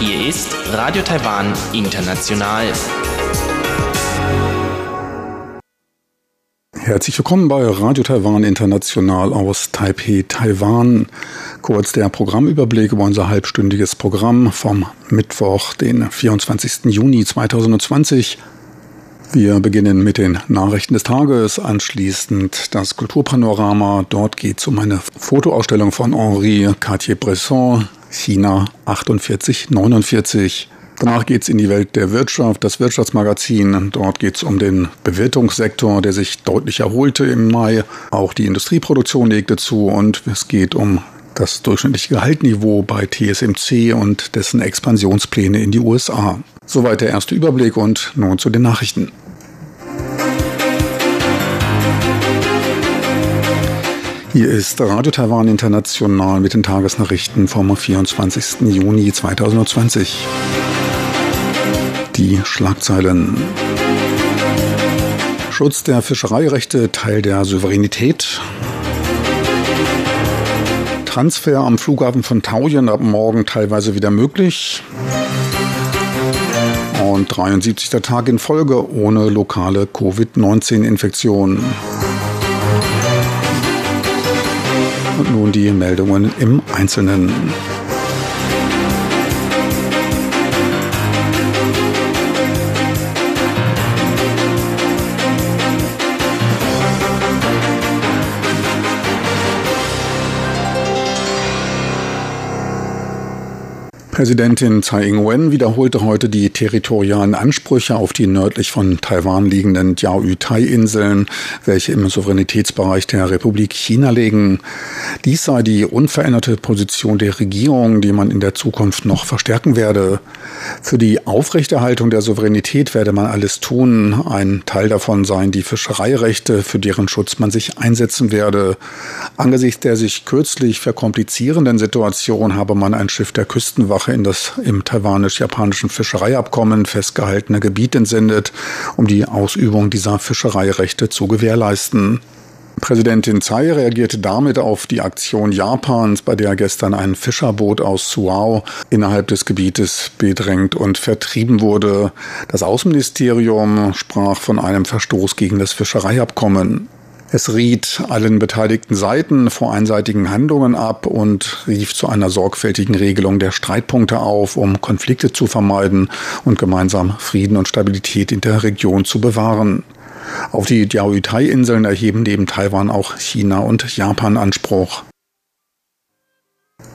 Hier ist Radio Taiwan International. Herzlich willkommen bei Radio Taiwan International aus Taipei, Taiwan. Kurz der Programmüberblick über unser halbstündiges Programm vom Mittwoch, den 24. Juni 2020. Wir beginnen mit den Nachrichten des Tages, anschließend das Kulturpanorama. Dort geht es um eine Fotoausstellung von Henri Cartier-Bresson, China 4849. Danach geht es in die Welt der Wirtschaft, das Wirtschaftsmagazin. Dort geht es um den Bewirtungssektor, der sich deutlich erholte im Mai. Auch die Industrieproduktion legte zu und es geht um das durchschnittliche Gehaltniveau bei TSMC und dessen Expansionspläne in die USA. Soweit der erste Überblick und nun zu den Nachrichten. Hier ist Radio Taiwan International mit den Tagesnachrichten vom 24. Juni 2020 die Schlagzeilen. Schutz der Fischereirechte Teil der Souveränität. Transfer am Flughafen von Taoyuan ab morgen teilweise wieder möglich. Und 73. Tag in Folge ohne lokale Covid-19-Infektion. Und nun die Meldungen im Einzelnen. Präsidentin Tsai Ing-wen wiederholte heute die territorialen Ansprüche auf die nördlich von Taiwan liegenden Diaoyutai-Inseln, welche im Souveränitätsbereich der Republik China liegen. Dies sei die unveränderte Position der Regierung, die man in der Zukunft noch verstärken werde. Für die Aufrechterhaltung der Souveränität werde man alles tun. Ein Teil davon seien die Fischereirechte, für deren Schutz man sich einsetzen werde. Angesichts der sich kürzlich verkomplizierenden Situation habe man ein Schiff der Küstenwache In das im taiwanisch-japanischen Fischereiabkommen festgehaltene Gebiet entsendet, um die Ausübung dieser Fischereirechte zu gewährleisten. Präsidentin Tsai reagierte damit auf die Aktion Japans, bei der gestern ein Fischerboot aus Suao innerhalb des Gebietes bedrängt und vertrieben wurde. Das Außenministerium sprach von einem Verstoß gegen das Fischereiabkommen. Es riet allen beteiligten Seiten vor einseitigen Handlungen ab und rief zu einer sorgfältigen Regelung der Streitpunkte auf, um Konflikte zu vermeiden und gemeinsam Frieden und Stabilität in der Region zu bewahren. Auf die Diaoyutai-Inseln erheben neben Taiwan auch China und Japan Anspruch.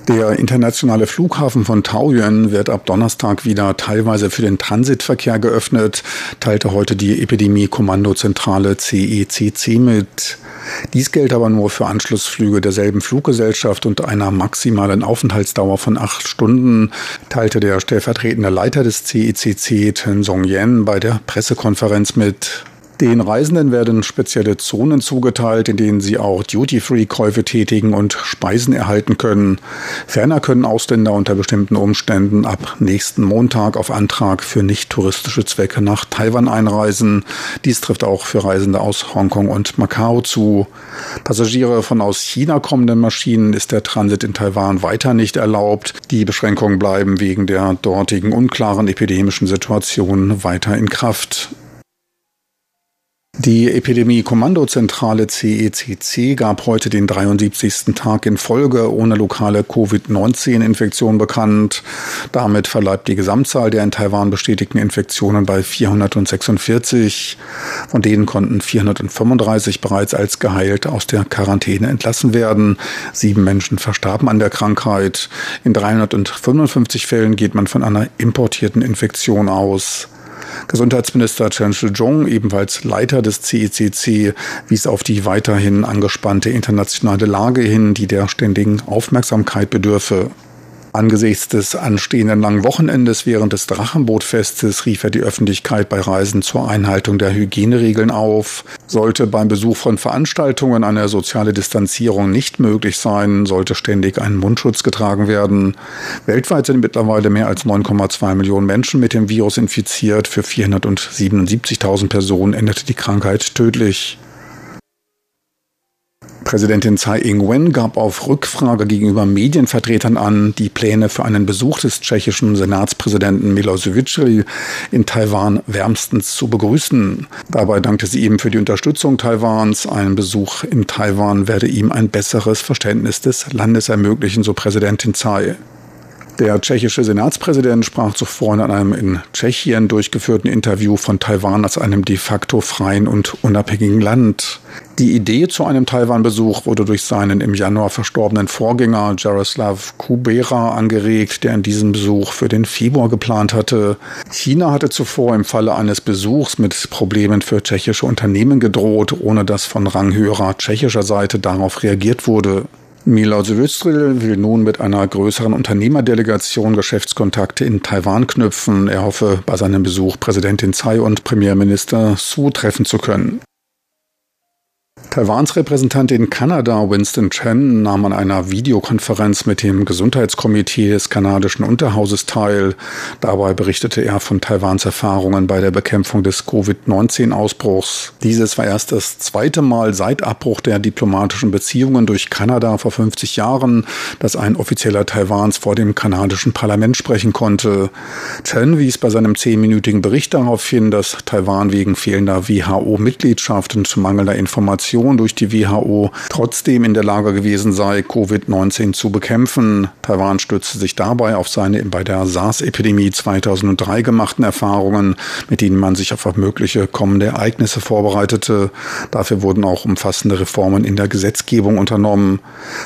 Der internationale Flughafen von Taoyuan wird ab Donnerstag wieder teilweise für den Transitverkehr geöffnet, teilte heute die Epidemie-Kommandozentrale CECC mit. Dies gilt aber nur für Anschlussflüge derselben Fluggesellschaft und einer maximalen Aufenthaltsdauer von acht Stunden, teilte der stellvertretende Leiter des CECC Ten Song Yen bei der Pressekonferenz mit. Den Reisenden werden spezielle Zonen zugeteilt, in denen sie auch Duty-Free-Käufe tätigen und Speisen erhalten können. Ferner können Ausländer unter bestimmten Umständen ab nächsten Montag auf Antrag für nicht touristische Zwecke nach Taiwan einreisen. Dies trifft auch für Reisende aus Hongkong und Macau zu. Passagiere von aus China kommenden Maschinen ist der Transit in Taiwan weiter nicht erlaubt. Die Beschränkungen bleiben wegen der dortigen unklaren epidemischen Situation weiter in Kraft. Die Epidemie-Kommandozentrale CECC gab heute den 73. Tag in Folge ohne lokale Covid-19-Infektion bekannt. Damit verleibt die Gesamtzahl der in Taiwan bestätigten Infektionen bei 446. Von denen konnten 435 bereits als geheilt aus der Quarantäne entlassen werden. Sieben Menschen verstarben an der Krankheit. In 355 Fällen geht man von einer importierten Infektion aus. Gesundheitsminister Chen Shih-chung, ebenfalls Leiter des CECC, wies auf die weiterhin angespannte internationale Lage hin, die der ständigen Aufmerksamkeit bedürfe. Angesichts des anstehenden langen Wochenendes während des Drachenbootfestes rief er die Öffentlichkeit bei Reisen zur Einhaltung der Hygieneregeln auf. Sollte beim Besuch von Veranstaltungen eine soziale Distanzierung nicht möglich sein, sollte ständig ein Mundschutz getragen werden. Weltweit sind mittlerweile mehr als 9,2 Millionen Menschen mit dem Virus infiziert. Für 477.000 Personen endete die Krankheit tödlich. Präsidentin Tsai Ing-wen gab auf Rückfrage gegenüber Medienvertretern an, die Pläne für einen Besuch des tschechischen Senatspräsidenten Milosevic in Taiwan wärmstens zu begrüßen. Dabei dankte sie ihm für die Unterstützung Taiwans. Ein Besuch in Taiwan werde ihm ein besseres Verständnis des Landes ermöglichen, so Präsidentin Tsai. Der tschechische Senatspräsident sprach zuvor in einem in Tschechien durchgeführten Interview von Taiwan als einem de facto freien und unabhängigen Land. Die Idee zu einem Taiwan-Besuch wurde durch seinen im Januar verstorbenen Vorgänger Jaroslav Kubera angeregt, der in diesem Besuch für den Februar geplant hatte. China hatte zuvor im Falle eines Besuchs mit Problemen für tschechische Unternehmen gedroht, ohne dass von ranghöherer tschechischer Seite darauf reagiert wurde. Milosevic will nun mit einer größeren Unternehmerdelegation Geschäftskontakte in Taiwan knüpfen. Er hoffe, bei seinem Besuch Präsidentin Tsai und Premierminister Su treffen zu können. Taiwans Repräsentant in Kanada, Winston Chen, nahm an einer Videokonferenz mit dem Gesundheitskomitee des kanadischen Unterhauses teil. Dabei berichtete er von Taiwans Erfahrungen bei der Bekämpfung des Covid-19-Ausbruchs. Dieses war erst das zweite Mal seit Abbruch der diplomatischen Beziehungen durch Kanada vor 50 Jahren, dass ein offizieller Taiwans vor dem kanadischen Parlament sprechen konnte. Chen wies bei seinem zehnminütigen Bericht darauf hin, dass Taiwan wegen fehlender WHO-Mitgliedschaft und mangelnder Information Organisation durch die WHO trotzdem in der Lage gewesen sei, Covid-19 zu bekämpfen. Taiwan stützte sich dabei auf seine bei der SARS-Epidemie 2003 gemachten Erfahrungen, mit denen man sich auf mögliche kommende Ereignisse vorbereitete. Dafür wurden auch umfassende Reformen in der Gesetzgebung unternommen.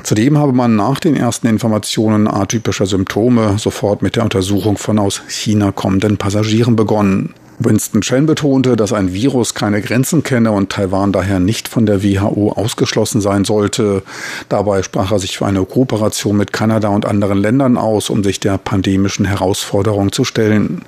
Zudem habe man nach den ersten Informationen atypischer Symptome sofort mit der Untersuchung von aus China kommenden Passagieren begonnen. Winston Chen betonte, dass ein Virus keine Grenzen kenne und Taiwan daher nicht von der WHO ausgeschlossen sein sollte. Dabei sprach er sich für eine Kooperation mit Kanada und anderen Ländern aus, um sich der pandemischen Herausforderung zu stellen.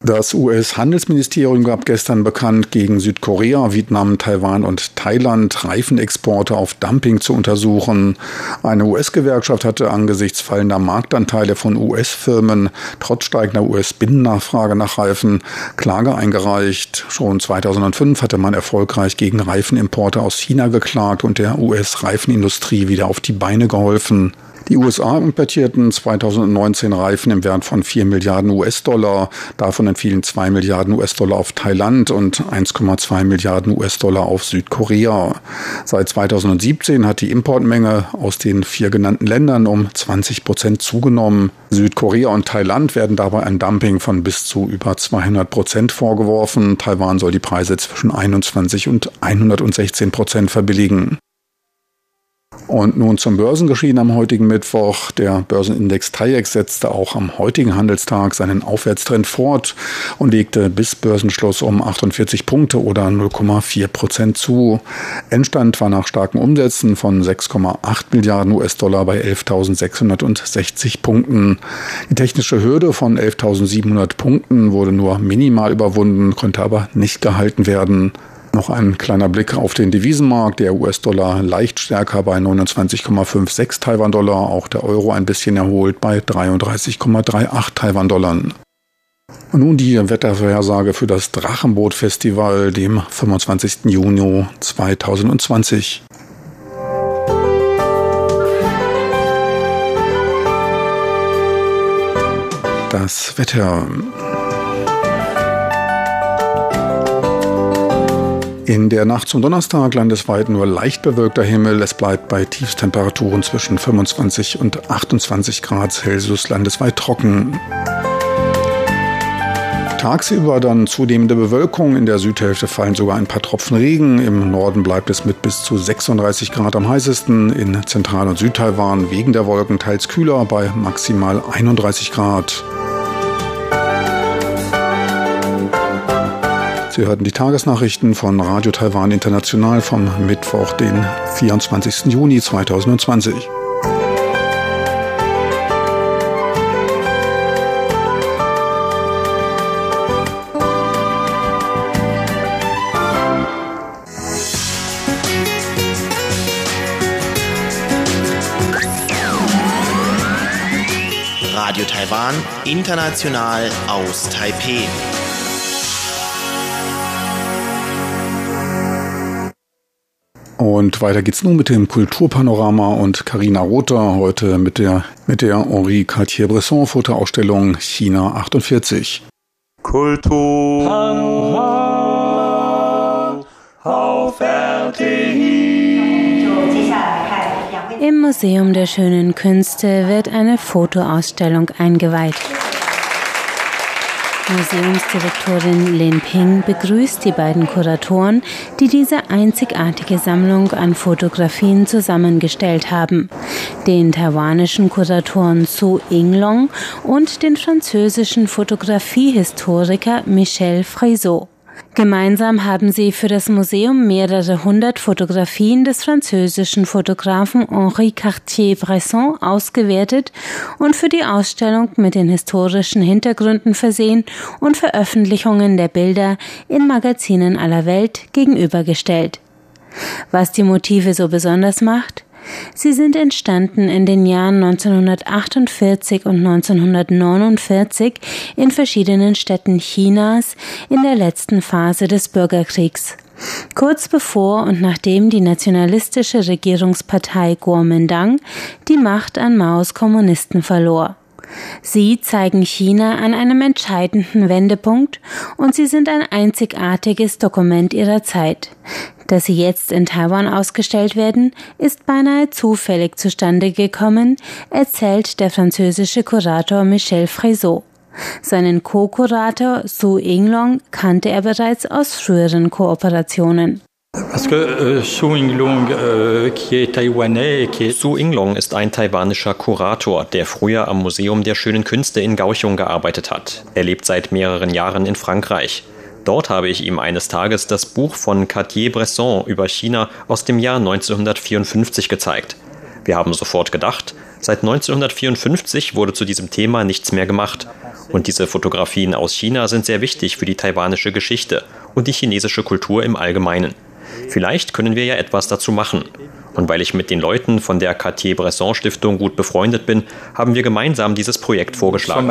Das US-Handelsministerium gab gestern bekannt, gegen Südkorea, Vietnam, Taiwan und Thailand Reifenexporte auf Dumping zu untersuchen. Eine US-Gewerkschaft hatte angesichts fallender Marktanteile von US-Firmen trotz steigender US-Binnennachfrage nach Reifen Klage eingereicht. Schon 2005 hatte man erfolgreich gegen Reifenimporte aus China geklagt und der US-Reifenindustrie wieder auf die Beine geholfen. Die USA importierten 2019 Reifen im Wert von 4 Milliarden US-Dollar. Davon entfielen 2 Milliarden US-Dollar auf Thailand und 1,2 Milliarden US-Dollar auf Südkorea. Seit 2017 hat die Importmenge aus den vier genannten Ländern um 20 Prozent zugenommen. Südkorea und Thailand werden dabei ein Dumping von bis zu über 200 Prozent vorgeworfen. Taiwan soll die Preise zwischen 21 und 116 Prozent verbilligen. Und nun zum Börsengeschehen am heutigen Mittwoch. Der Börsenindex TAIEX setzte auch am heutigen Handelstag seinen Aufwärtstrend fort und legte bis Börsenschluss um 48 Punkte oder 0,4 Prozent zu. Endstand war nach starken Umsätzen von 6,8 Milliarden US-Dollar bei 11.660 Punkten. Die technische Hürde von 11.700 Punkten wurde nur minimal überwunden, konnte aber nicht gehalten werden. Noch ein kleiner Blick auf den Devisenmarkt. Der US-Dollar leicht stärker bei 29,56 Taiwan-Dollar. Auch der Euro ein bisschen erholt bei 33,38 Taiwan-Dollar. Und nun die Wettervorhersage für das Drachenboot-Festival, dem 25. Juni 2020. Das Wetter. In der Nacht zum Donnerstag landesweit nur leicht bewölkter Himmel. Es bleibt bei Tiefstemperaturen zwischen 25 und 28 Grad Celsius landesweit trocken. Tagsüber dann zunehmende Bewölkung. In der Südhälfte fallen sogar ein paar Tropfen Regen. Im Norden bleibt es mit bis zu 36 Grad am heißesten. In Zentral- und Südtaiwan wegen der Wolken teils kühler bei maximal 31 Grad. Sie hörten die Tagesnachrichten von Radio Taiwan International vom Mittwoch, den 24. Juni 2020. Radio Taiwan, international aus Taipeh. Und weiter geht's nun mit dem Kulturpanorama und Carina Rother heute mit der, mit der Henri Cartier-Bresson Fotoausstellung China 48. Kultur auf RTI. Im Museum der schönen Künste wird eine Fotoausstellung eingeweiht. Museumsdirektorin Lin Ping begrüßt die beiden Kuratoren, die diese einzigartige Sammlung an Fotografien zusammengestellt haben. Den taiwanischen Kuratoren Su Yinglong und den französischen Fotografiehistoriker Michel Frézeau. Gemeinsam haben sie für das Museum mehrere hundert Fotografien des französischen Fotografen Henri Cartier-Bresson ausgewertet und für die Ausstellung mit den historischen Hintergründen versehen und Veröffentlichungen der Bilder in Magazinen aller Welt gegenübergestellt. Was die Motive so besonders macht? Sie sind entstanden in den Jahren 1948 und 1949 in verschiedenen Städten Chinas in der letzten Phase des Bürgerkriegs. Kurz bevor und nachdem die nationalistische Regierungspartei Kuomintang die Macht an Maos Kommunisten verlor. Sie zeigen China an einem entscheidenden Wendepunkt und sie sind ein einzigartiges Dokument ihrer Zeit. Dass sie jetzt in Taiwan ausgestellt werden, ist beinahe zufällig zustande gekommen, erzählt der französische Kurator Michel Frézeau. Seinen Co-Kurator Su Yinglong kannte er bereits aus früheren Kooperationen. Euh, Su Yinglong euh, ist ein taiwanischer Kurator, der früher am Museum der schönen Künste in Kaohsiung gearbeitet hat. Er lebt seit mehreren Jahren in Frankreich. Dort habe ich ihm eines Tages das Buch von Cartier-Bresson über China aus dem Jahr 1954 gezeigt. Wir haben sofort gedacht, seit 1954 wurde zu diesem Thema nichts mehr gemacht. Und diese Fotografien aus China sind sehr wichtig für die taiwanische Geschichte und die chinesische Kultur im Allgemeinen. Vielleicht können wir ja etwas dazu machen. Und weil ich mit den Leuten von der Cartier-Bresson Stiftung gut befreundet bin, haben wir gemeinsam dieses Projekt vorgeschlagen.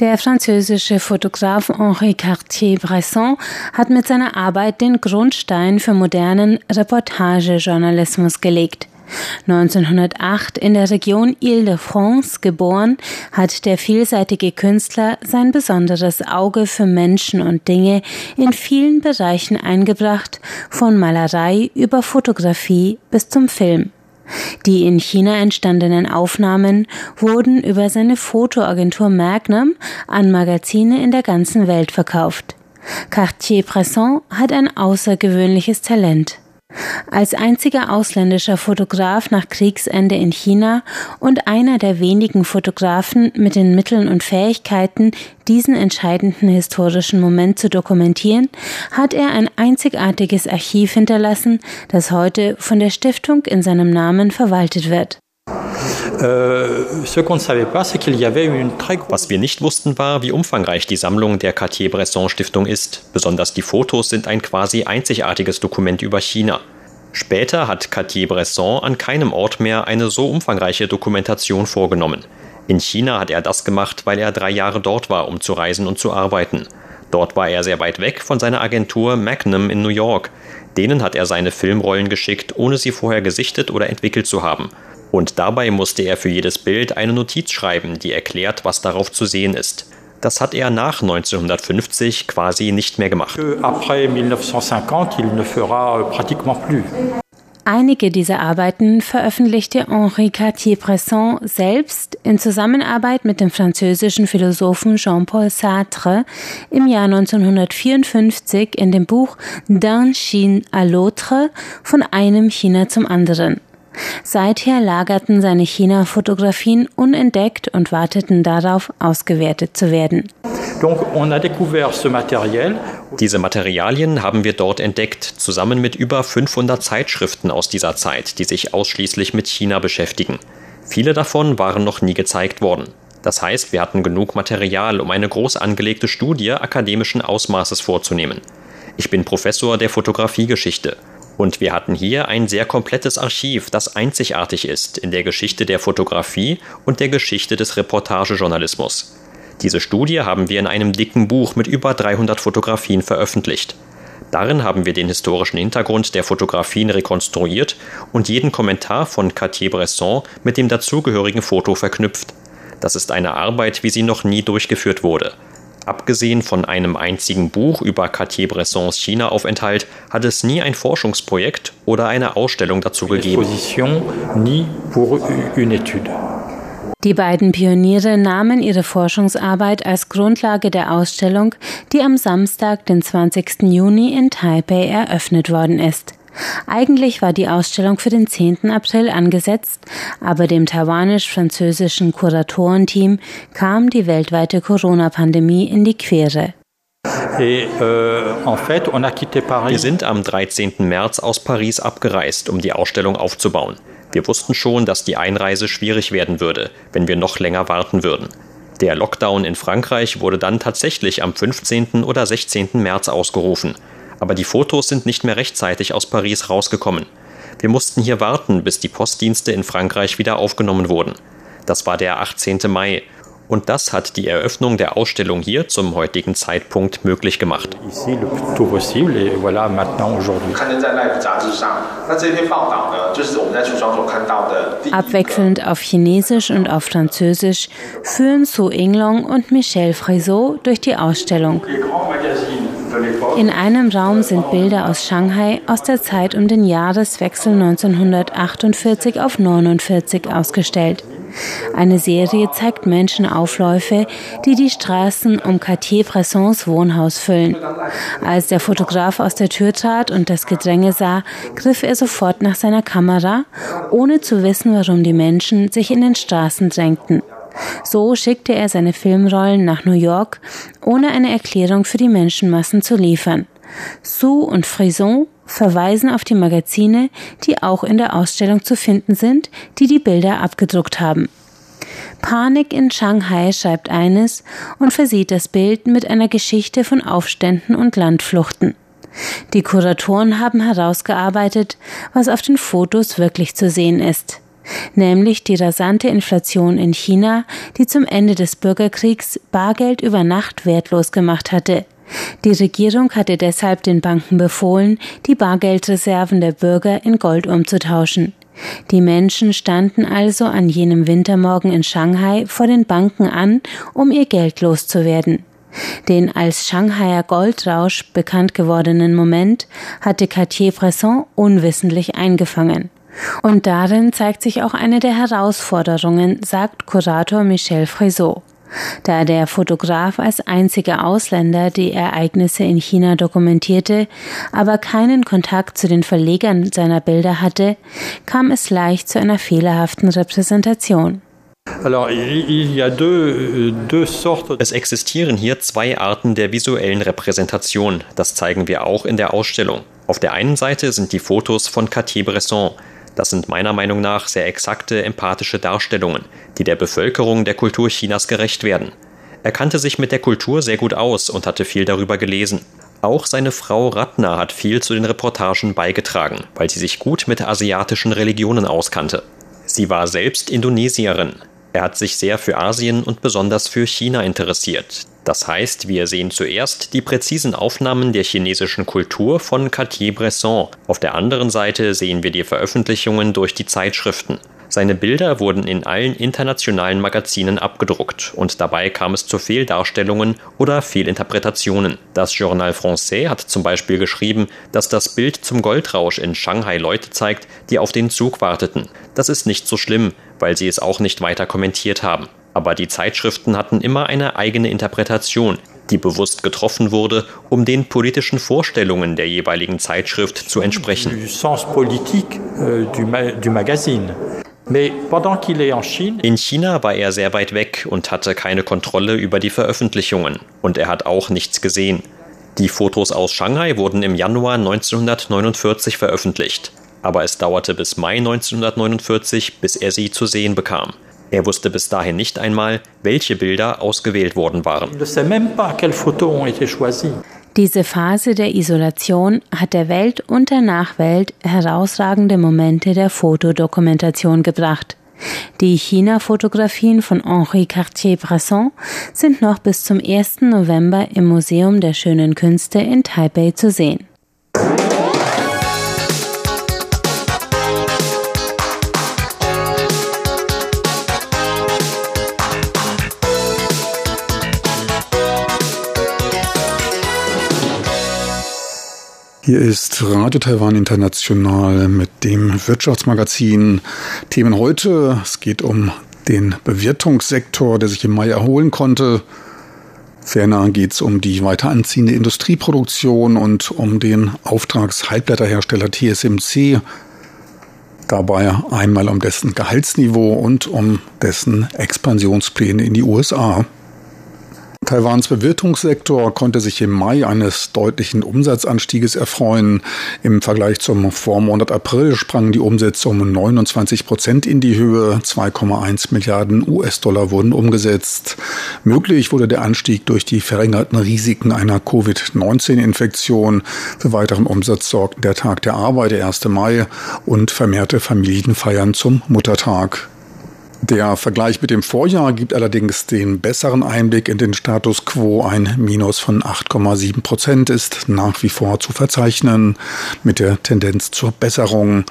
Der französische Fotograf Henri Cartier-Bresson hat mit seiner Arbeit den Grundstein für modernen Reportagejournalismus gelegt. 1908 in der Region Ile-de-France geboren, hat der vielseitige Künstler sein besonderes Auge für Menschen und Dinge in vielen Bereichen eingebracht, von Malerei über Fotografie bis zum Film. Die in China entstandenen Aufnahmen wurden über seine Fotoagentur Magnum an Magazine in der ganzen Welt verkauft. Cartier-Bresson hat ein außergewöhnliches Talent. Als einziger ausländischer Fotograf nach Kriegsende in China und einer der wenigen Fotografen mit den Mitteln und Fähigkeiten, diesen entscheidenden historischen Moment zu dokumentieren, hat er ein einzigartiges Archiv hinterlassen, das heute von der Stiftung in seinem Namen verwaltet wird. Was wir nicht wussten, war, wie umfangreich die Sammlung der Cartier-Bresson Stiftung ist. Besonders die Fotos sind ein quasi einzigartiges Dokument über China. Später hat Cartier-Bresson an keinem Ort mehr eine so umfangreiche Dokumentation vorgenommen. In China hat er das gemacht, weil er drei Jahre dort war, um zu reisen und zu arbeiten. Dort war er sehr weit weg von seiner Agentur Magnum in New York. Denen hat er seine Filmrollen geschickt, ohne sie vorher gesichtet oder entwickelt zu haben. Und dabei musste er für jedes Bild eine Notiz schreiben, die erklärt, was darauf zu sehen ist. Das hat er nach 1950 quasi nicht mehr gemacht. Ne Einige dieser Arbeiten veröffentlichte Henri Cartier-Bresson selbst in Zusammenarbeit mit dem französischen Philosophen Jean-Paul Sartre im Jahr 1954 in dem Buch D'un Chine à l'autre von einem China zum anderen. Seither lagerten seine China-Fotografien unentdeckt und warteten darauf, ausgewertet zu werden. Diese Materialien haben wir dort entdeckt, zusammen mit über 500 Zeitschriften aus dieser Zeit, die sich ausschließlich mit China beschäftigen. Viele davon waren noch nie gezeigt worden. Das heißt, wir hatten genug Material, um eine groß angelegte Studie akademischen Ausmaßes vorzunehmen. Ich bin Professor der Fotografiegeschichte und wir hatten hier ein sehr komplettes Archiv, das einzigartig ist in der Geschichte der Fotografie und der Geschichte des Reportagejournalismus. Diese Studie haben wir in einem dicken Buch mit über 300 Fotografien veröffentlicht. Darin haben wir den historischen Hintergrund der Fotografien rekonstruiert und jeden Kommentar von Cartier-Bresson mit dem dazugehörigen Foto verknüpft. Das ist eine Arbeit, wie sie noch nie durchgeführt wurde. Abgesehen von einem einzigen Buch über Cartier-Bressons China-Aufenthalt hat es nie ein Forschungsprojekt oder eine Ausstellung dazu gegeben. Die beiden Pioniere nahmen ihre Forschungsarbeit als Grundlage der Ausstellung, die am Samstag, den 20. Juni in Taipei eröffnet worden ist. Eigentlich war die Ausstellung für den 10. April angesetzt, aber dem taiwanisch-französischen Kuratorenteam kam die weltweite Corona-Pandemie in die Quere. Euh, Wir sind am 13. März aus Paris abgereist, um die Ausstellung aufzubauen. Wir wussten schon, dass die Einreise schwierig werden würde, wenn wir noch länger warten würden. Der Lockdown in Frankreich wurde dann tatsächlich am 15. oder 16. März ausgerufen aber die Fotos sind nicht mehr rechtzeitig aus Paris rausgekommen. Wir mussten hier warten, bis die Postdienste in Frankreich wieder aufgenommen wurden. Das war der 18. Mai. Und das hat die Eröffnung der Ausstellung hier zum heutigen Zeitpunkt möglich gemacht. Abwechselnd auf Chinesisch und auf Französisch führen Su Inglong und Michel Frézot durch die Ausstellung. In einem Raum sind Bilder aus Shanghai aus der Zeit um den Jahreswechsel 1948 auf 49 ausgestellt. Eine Serie zeigt Menschenaufläufe, die die Straßen um Cartier-Bressons Wohnhaus füllen. Als der Fotograf aus der Tür trat und das Gedränge sah, griff er sofort nach seiner Kamera, ohne zu wissen, warum die Menschen sich in den Straßen drängten. So schickte er seine Filmrollen nach New York, ohne eine Erklärung für die Menschenmassen zu liefern. Sue und Frison verweisen auf die Magazine, die auch in der Ausstellung zu finden sind, die die Bilder abgedruckt haben. Panik in Shanghai schreibt eines und versieht das Bild mit einer Geschichte von Aufständen und Landfluchten. Die Kuratoren haben herausgearbeitet, was auf den Fotos wirklich zu sehen ist nämlich die rasante Inflation in China, die zum Ende des Bürgerkriegs Bargeld über Nacht wertlos gemacht hatte. Die Regierung hatte deshalb den Banken befohlen, die Bargeldreserven der Bürger in Gold umzutauschen. Die Menschen standen also an jenem Wintermorgen in Shanghai vor den Banken an, um ihr Geld loszuwerden. Den als Shanghaier Goldrausch bekannt gewordenen Moment hatte Cartier-Bresson unwissentlich eingefangen. Und darin zeigt sich auch eine der Herausforderungen, sagt Kurator Michel Frézot. Da der Fotograf als einziger Ausländer die Ereignisse in China dokumentierte, aber keinen Kontakt zu den Verlegern seiner Bilder hatte, kam es leicht zu einer fehlerhaften Repräsentation. Es existieren hier zwei Arten der visuellen Repräsentation. Das zeigen wir auch in der Ausstellung. Auf der einen Seite sind die Fotos von Cartier-Bresson, das sind meiner Meinung nach sehr exakte, empathische Darstellungen, die der Bevölkerung der Kultur Chinas gerecht werden. Er kannte sich mit der Kultur sehr gut aus und hatte viel darüber gelesen. Auch seine Frau Ratna hat viel zu den Reportagen beigetragen, weil sie sich gut mit asiatischen Religionen auskannte. Sie war selbst Indonesierin. Er hat sich sehr für Asien und besonders für China interessiert. Das heißt, wir sehen zuerst die präzisen Aufnahmen der chinesischen Kultur von Cartier-Bresson. Auf der anderen Seite sehen wir die Veröffentlichungen durch die Zeitschriften. Seine Bilder wurden in allen internationalen Magazinen abgedruckt und dabei kam es zu Fehldarstellungen oder Fehlinterpretationen. Das Journal Français hat zum Beispiel geschrieben, dass das Bild zum Goldrausch in Shanghai Leute zeigt, die auf den Zug warteten. Das ist nicht so schlimm, weil sie es auch nicht weiter kommentiert haben aber die Zeitschriften hatten immer eine eigene Interpretation, die bewusst getroffen wurde, um den politischen Vorstellungen der jeweiligen Zeitschrift zu entsprechen. Euh, In China war er sehr weit weg und hatte keine Kontrolle über die Veröffentlichungen, und er hat auch nichts gesehen. Die Fotos aus Shanghai wurden im Januar 1949 veröffentlicht, aber es dauerte bis Mai 1949, bis er sie zu sehen bekam. Er wusste bis dahin nicht einmal, welche Bilder ausgewählt worden waren. Diese Phase der Isolation hat der Welt und der Nachwelt herausragende Momente der Fotodokumentation gebracht. Die China-Fotografien von Henri Cartier-Bresson sind noch bis zum 1. November im Museum der Schönen Künste in Taipei zu sehen. Hier ist Radio Taiwan International mit dem Wirtschaftsmagazin. Themen heute. Es geht um den Bewirtungssektor, der sich im Mai erholen konnte. Ferner geht es um die weiter anziehende Industrieproduktion und um den Auftragshalbblätterhersteller TSMC. Dabei einmal um dessen Gehaltsniveau und um dessen Expansionspläne in die USA. Taiwans Bewirtungssektor konnte sich im Mai eines deutlichen Umsatzanstieges erfreuen. Im Vergleich zum Vormonat April sprangen die Umsätze um 29 Prozent in die Höhe. 2,1 Milliarden US-Dollar wurden umgesetzt. Möglich wurde der Anstieg durch die verringerten Risiken einer Covid-19-Infektion. Für weiteren Umsatz sorgten der Tag der Arbeit, der 1. Mai, und vermehrte Familienfeiern zum Muttertag. Der Vergleich mit dem Vorjahr gibt allerdings den besseren Einblick in den Status quo. Ein Minus von 8,7 Prozent ist nach wie vor zu verzeichnen, mit der Tendenz zur Besserung.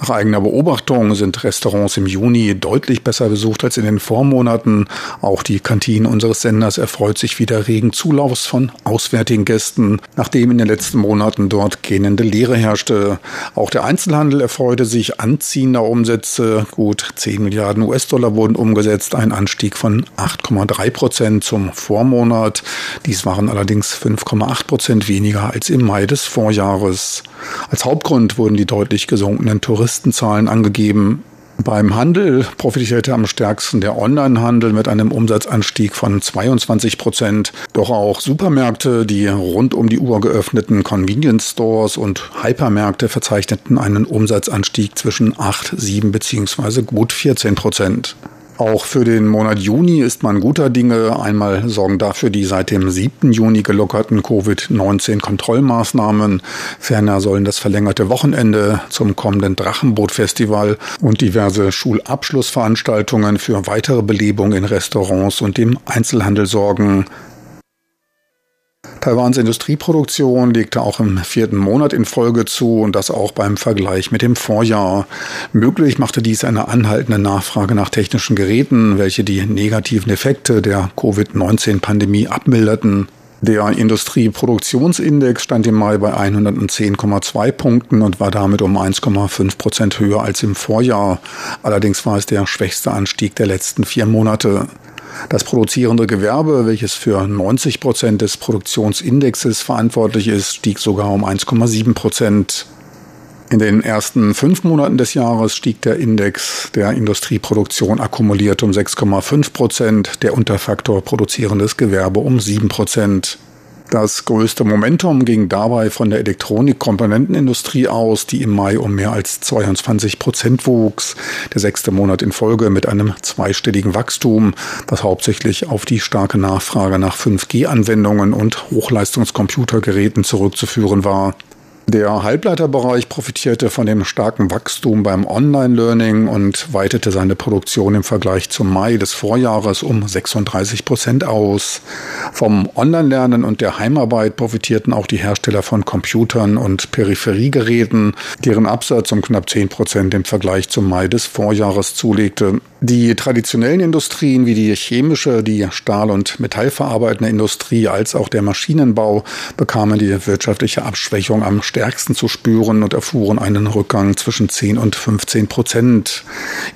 Nach eigener Beobachtung sind Restaurants im Juni deutlich besser besucht als in den Vormonaten. Auch die Kantine unseres Senders erfreut sich wieder regen Zulaufs von auswärtigen Gästen, nachdem in den letzten Monaten dort gähnende Leere herrschte. Auch der Einzelhandel erfreute sich anziehender Umsätze, gut 10 Milliarden US-Dollar US-Dollar wurden umgesetzt, ein Anstieg von 8,3 Prozent zum Vormonat. Dies waren allerdings 5,8 Prozent weniger als im Mai des Vorjahres. Als Hauptgrund wurden die deutlich gesunkenen Touristenzahlen angegeben. Beim Handel profitierte am stärksten der Onlinehandel mit einem Umsatzanstieg von 22 Prozent. Doch auch Supermärkte, die rund um die Uhr geöffneten Convenience Stores und Hypermärkte verzeichneten einen Umsatzanstieg zwischen 8, 7 bzw. gut 14 Prozent. Auch für den Monat Juni ist man guter Dinge. Einmal sorgen dafür die seit dem 7. Juni gelockerten Covid-19-Kontrollmaßnahmen. Ferner sollen das verlängerte Wochenende zum kommenden Drachenboot-Festival und diverse Schulabschlussveranstaltungen für weitere Belebung in Restaurants und dem Einzelhandel sorgen. Taiwans Industrieproduktion legte auch im vierten Monat in Folge zu und das auch beim Vergleich mit dem Vorjahr. Möglich machte dies eine anhaltende Nachfrage nach technischen Geräten, welche die negativen Effekte der Covid-19-Pandemie abmilderten. Der Industrieproduktionsindex stand im Mai bei 110,2 Punkten und war damit um 1,5 Prozent höher als im Vorjahr. Allerdings war es der schwächste Anstieg der letzten vier Monate. Das produzierende Gewerbe, welches für 90 Prozent des Produktionsindexes verantwortlich ist, stieg sogar um 1,7 Prozent. In den ersten fünf Monaten des Jahres stieg der Index der Industrieproduktion akkumuliert um 6,5 Prozent, der Unterfaktor produzierendes Gewerbe um 7 Prozent. Das größte Momentum ging dabei von der Elektronikkomponentenindustrie aus, die im Mai um mehr als 22 Prozent wuchs. Der sechste Monat in Folge mit einem zweistelligen Wachstum, das hauptsächlich auf die starke Nachfrage nach 5G-Anwendungen und Hochleistungscomputergeräten zurückzuführen war. Der Halbleiterbereich profitierte von dem starken Wachstum beim Online-Learning und weitete seine Produktion im Vergleich zum Mai des Vorjahres um 36 Prozent aus. Vom Online-Lernen und der Heimarbeit profitierten auch die Hersteller von Computern und Peripheriegeräten, deren Absatz um knapp 10 Prozent im Vergleich zum Mai des Vorjahres zulegte. Die traditionellen Industrien wie die chemische, die Stahl- und Metallverarbeitende Industrie als auch der Maschinenbau bekamen die wirtschaftliche Abschwächung am stärksten zu spüren und erfuhren einen Rückgang zwischen 10 und 15 Prozent.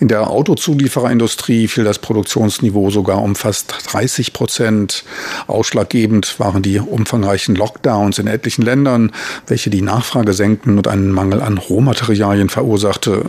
In der Autozuliefererindustrie fiel das Produktionsniveau sogar um fast 30 Prozent. Ausschlaggebend waren die umfangreichen Lockdowns in etlichen Ländern, welche die Nachfrage senkten und einen Mangel an Rohmaterialien verursachte.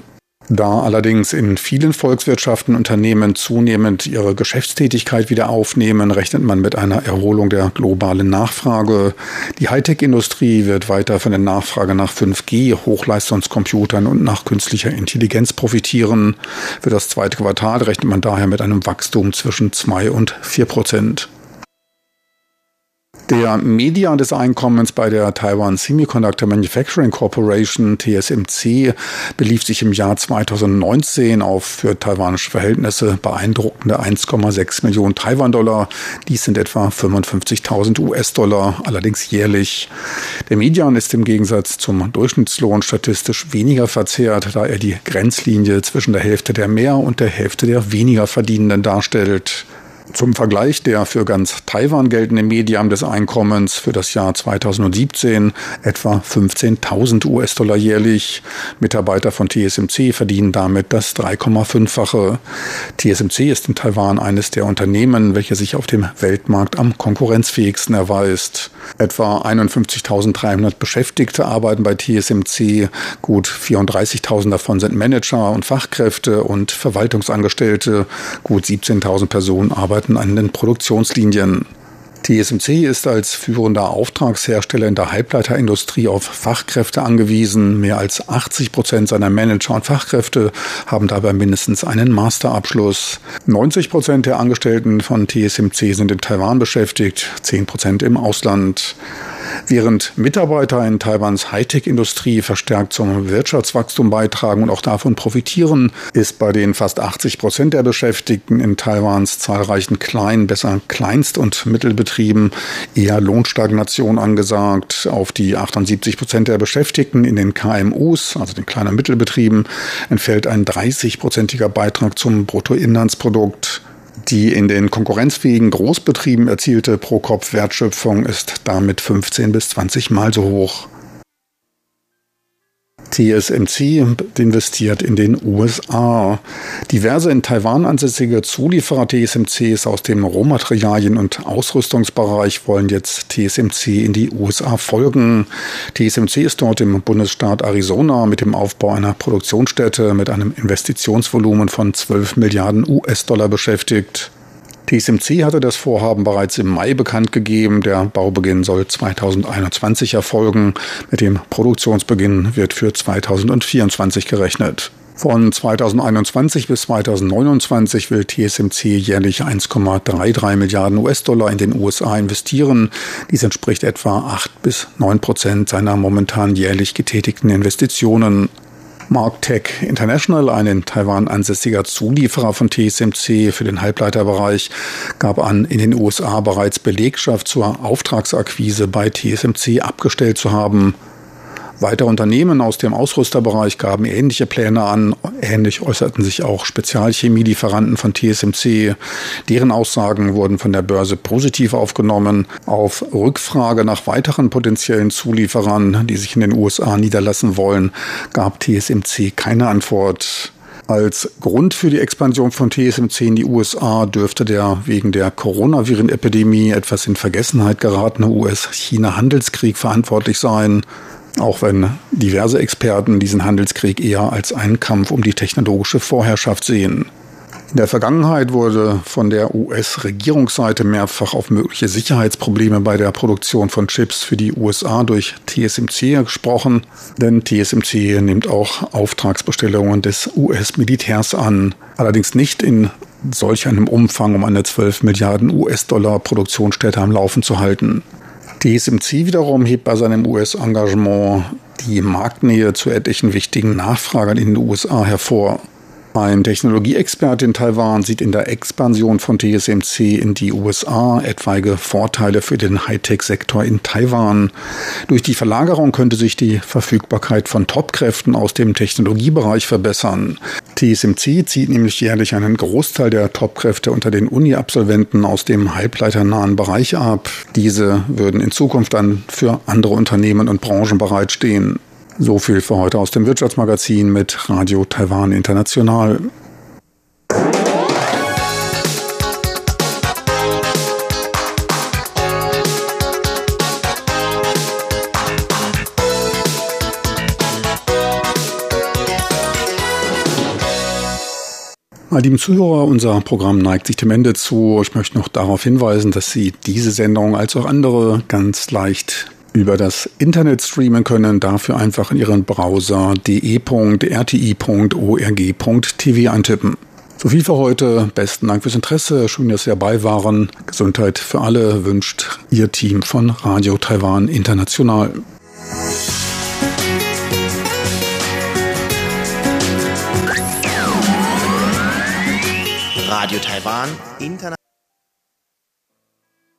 Da allerdings in vielen Volkswirtschaften Unternehmen zunehmend ihre Geschäftstätigkeit wieder aufnehmen, rechnet man mit einer Erholung der globalen Nachfrage. Die Hightech-Industrie wird weiter von der Nachfrage nach 5G, Hochleistungscomputern und nach künstlicher Intelligenz profitieren. Für das zweite Quartal rechnet man daher mit einem Wachstum zwischen zwei und vier Prozent. Der Median des Einkommens bei der Taiwan Semiconductor Manufacturing Corporation TSMC belief sich im Jahr 2019 auf für taiwanische Verhältnisse beeindruckende 1,6 Millionen Taiwan-Dollar. Dies sind etwa 55.000 US-Dollar, allerdings jährlich. Der Median ist im Gegensatz zum Durchschnittslohn statistisch weniger verzerrt, da er die Grenzlinie zwischen der Hälfte der mehr und der Hälfte der weniger Verdienenden darstellt. Zum Vergleich der für ganz Taiwan geltende Median des Einkommens für das Jahr 2017 etwa 15.000 US-Dollar jährlich. Mitarbeiter von TSMC verdienen damit das 3,5-fache. TSMC ist in Taiwan eines der Unternehmen, welche sich auf dem Weltmarkt am konkurrenzfähigsten erweist. Etwa 51.300 Beschäftigte arbeiten bei TSMC, gut 34.000 davon sind Manager und Fachkräfte und Verwaltungsangestellte, gut 17.000 Personen arbeiten arbeiten an den Produktionslinien. TSMC ist als führender Auftragshersteller in der Halbleiterindustrie auf Fachkräfte angewiesen. Mehr als 80 Prozent seiner Manager und Fachkräfte haben dabei mindestens einen Masterabschluss. 90 Prozent der Angestellten von TSMC sind in Taiwan beschäftigt, 10 Prozent im Ausland. Während Mitarbeiter in Taiwans Hightech-Industrie verstärkt zum Wirtschaftswachstum beitragen und auch davon profitieren, ist bei den fast 80 Prozent der Beschäftigten in Taiwans zahlreichen kleinen, besser Kleinst- und Mittelbetrieben eher Lohnstagnation angesagt. Auf die 78 Prozent der Beschäftigten in den KMUs, also den kleinen Mittelbetrieben, entfällt ein 30-prozentiger Beitrag zum Bruttoinlandsprodukt. Die in den konkurrenzfähigen Großbetrieben erzielte Pro-Kopf-Wertschöpfung ist damit 15 bis 20 Mal so hoch. TSMC investiert in den USA. Diverse in Taiwan ansässige Zulieferer TSMCs aus dem Rohmaterialien- und Ausrüstungsbereich wollen jetzt TSMC in die USA folgen. TSMC ist dort im Bundesstaat Arizona mit dem Aufbau einer Produktionsstätte mit einem Investitionsvolumen von 12 Milliarden US-Dollar beschäftigt. TSMC hatte das Vorhaben bereits im Mai bekannt gegeben. Der Baubeginn soll 2021 erfolgen. Mit dem Produktionsbeginn wird für 2024 gerechnet. Von 2021 bis 2029 will TSMC jährlich 1,33 Milliarden US-Dollar in den USA investieren. Dies entspricht etwa 8 bis 9 Prozent seiner momentan jährlich getätigten Investitionen. Marktech International, ein in Taiwan ansässiger Zulieferer von TSMC für den Halbleiterbereich, gab an, in den USA bereits Belegschaft zur Auftragsakquise bei TSMC abgestellt zu haben. Weitere Unternehmen aus dem Ausrüsterbereich gaben ähnliche Pläne an. Ähnlich äußerten sich auch Spezialchemielieferanten von TSMC. Deren Aussagen wurden von der Börse positiv aufgenommen. Auf Rückfrage nach weiteren potenziellen Zulieferern, die sich in den USA niederlassen wollen, gab TSMC keine Antwort. Als Grund für die Expansion von TSMC in die USA dürfte der wegen der Coronaviren-Epidemie etwas in Vergessenheit geratene US-China-Handelskrieg verantwortlich sein auch wenn diverse Experten diesen Handelskrieg eher als einen Kampf um die technologische Vorherrschaft sehen. In der Vergangenheit wurde von der US-Regierungsseite mehrfach auf mögliche Sicherheitsprobleme bei der Produktion von Chips für die USA durch TSMC gesprochen, denn TSMC nimmt auch Auftragsbestellungen des US-Militärs an, allerdings nicht in solch einem Umfang, um eine 12 Milliarden US-Dollar Produktionsstätte am Laufen zu halten. TSMC wiederum hebt bei seinem US-Engagement die Marktnähe zu etlichen wichtigen Nachfragern in den USA hervor. Ein Technologieexperte in Taiwan sieht in der Expansion von TSMC in die USA etwaige Vorteile für den Hightech-Sektor in Taiwan. Durch die Verlagerung könnte sich die Verfügbarkeit von Topkräften aus dem Technologiebereich verbessern. TSMC zieht nämlich jährlich einen Großteil der Topkräfte unter den Uni-Absolventen aus dem halbleiternahen Bereich ab. Diese würden in Zukunft dann für andere Unternehmen und Branchen bereitstehen. So viel für heute aus dem Wirtschaftsmagazin mit Radio Taiwan International. Meine lieben Zuhörer, unser Programm neigt sich dem Ende zu. Ich möchte noch darauf hinweisen, dass Sie diese Sendung als auch andere ganz leicht über das Internet streamen können. Dafür einfach in Ihren Browser de.rti.org.tv eintippen. So viel für heute. Besten Dank fürs Interesse. Schön, dass Sie dabei waren. Gesundheit für alle wünscht Ihr Team von Radio Taiwan International. Radio Taiwan International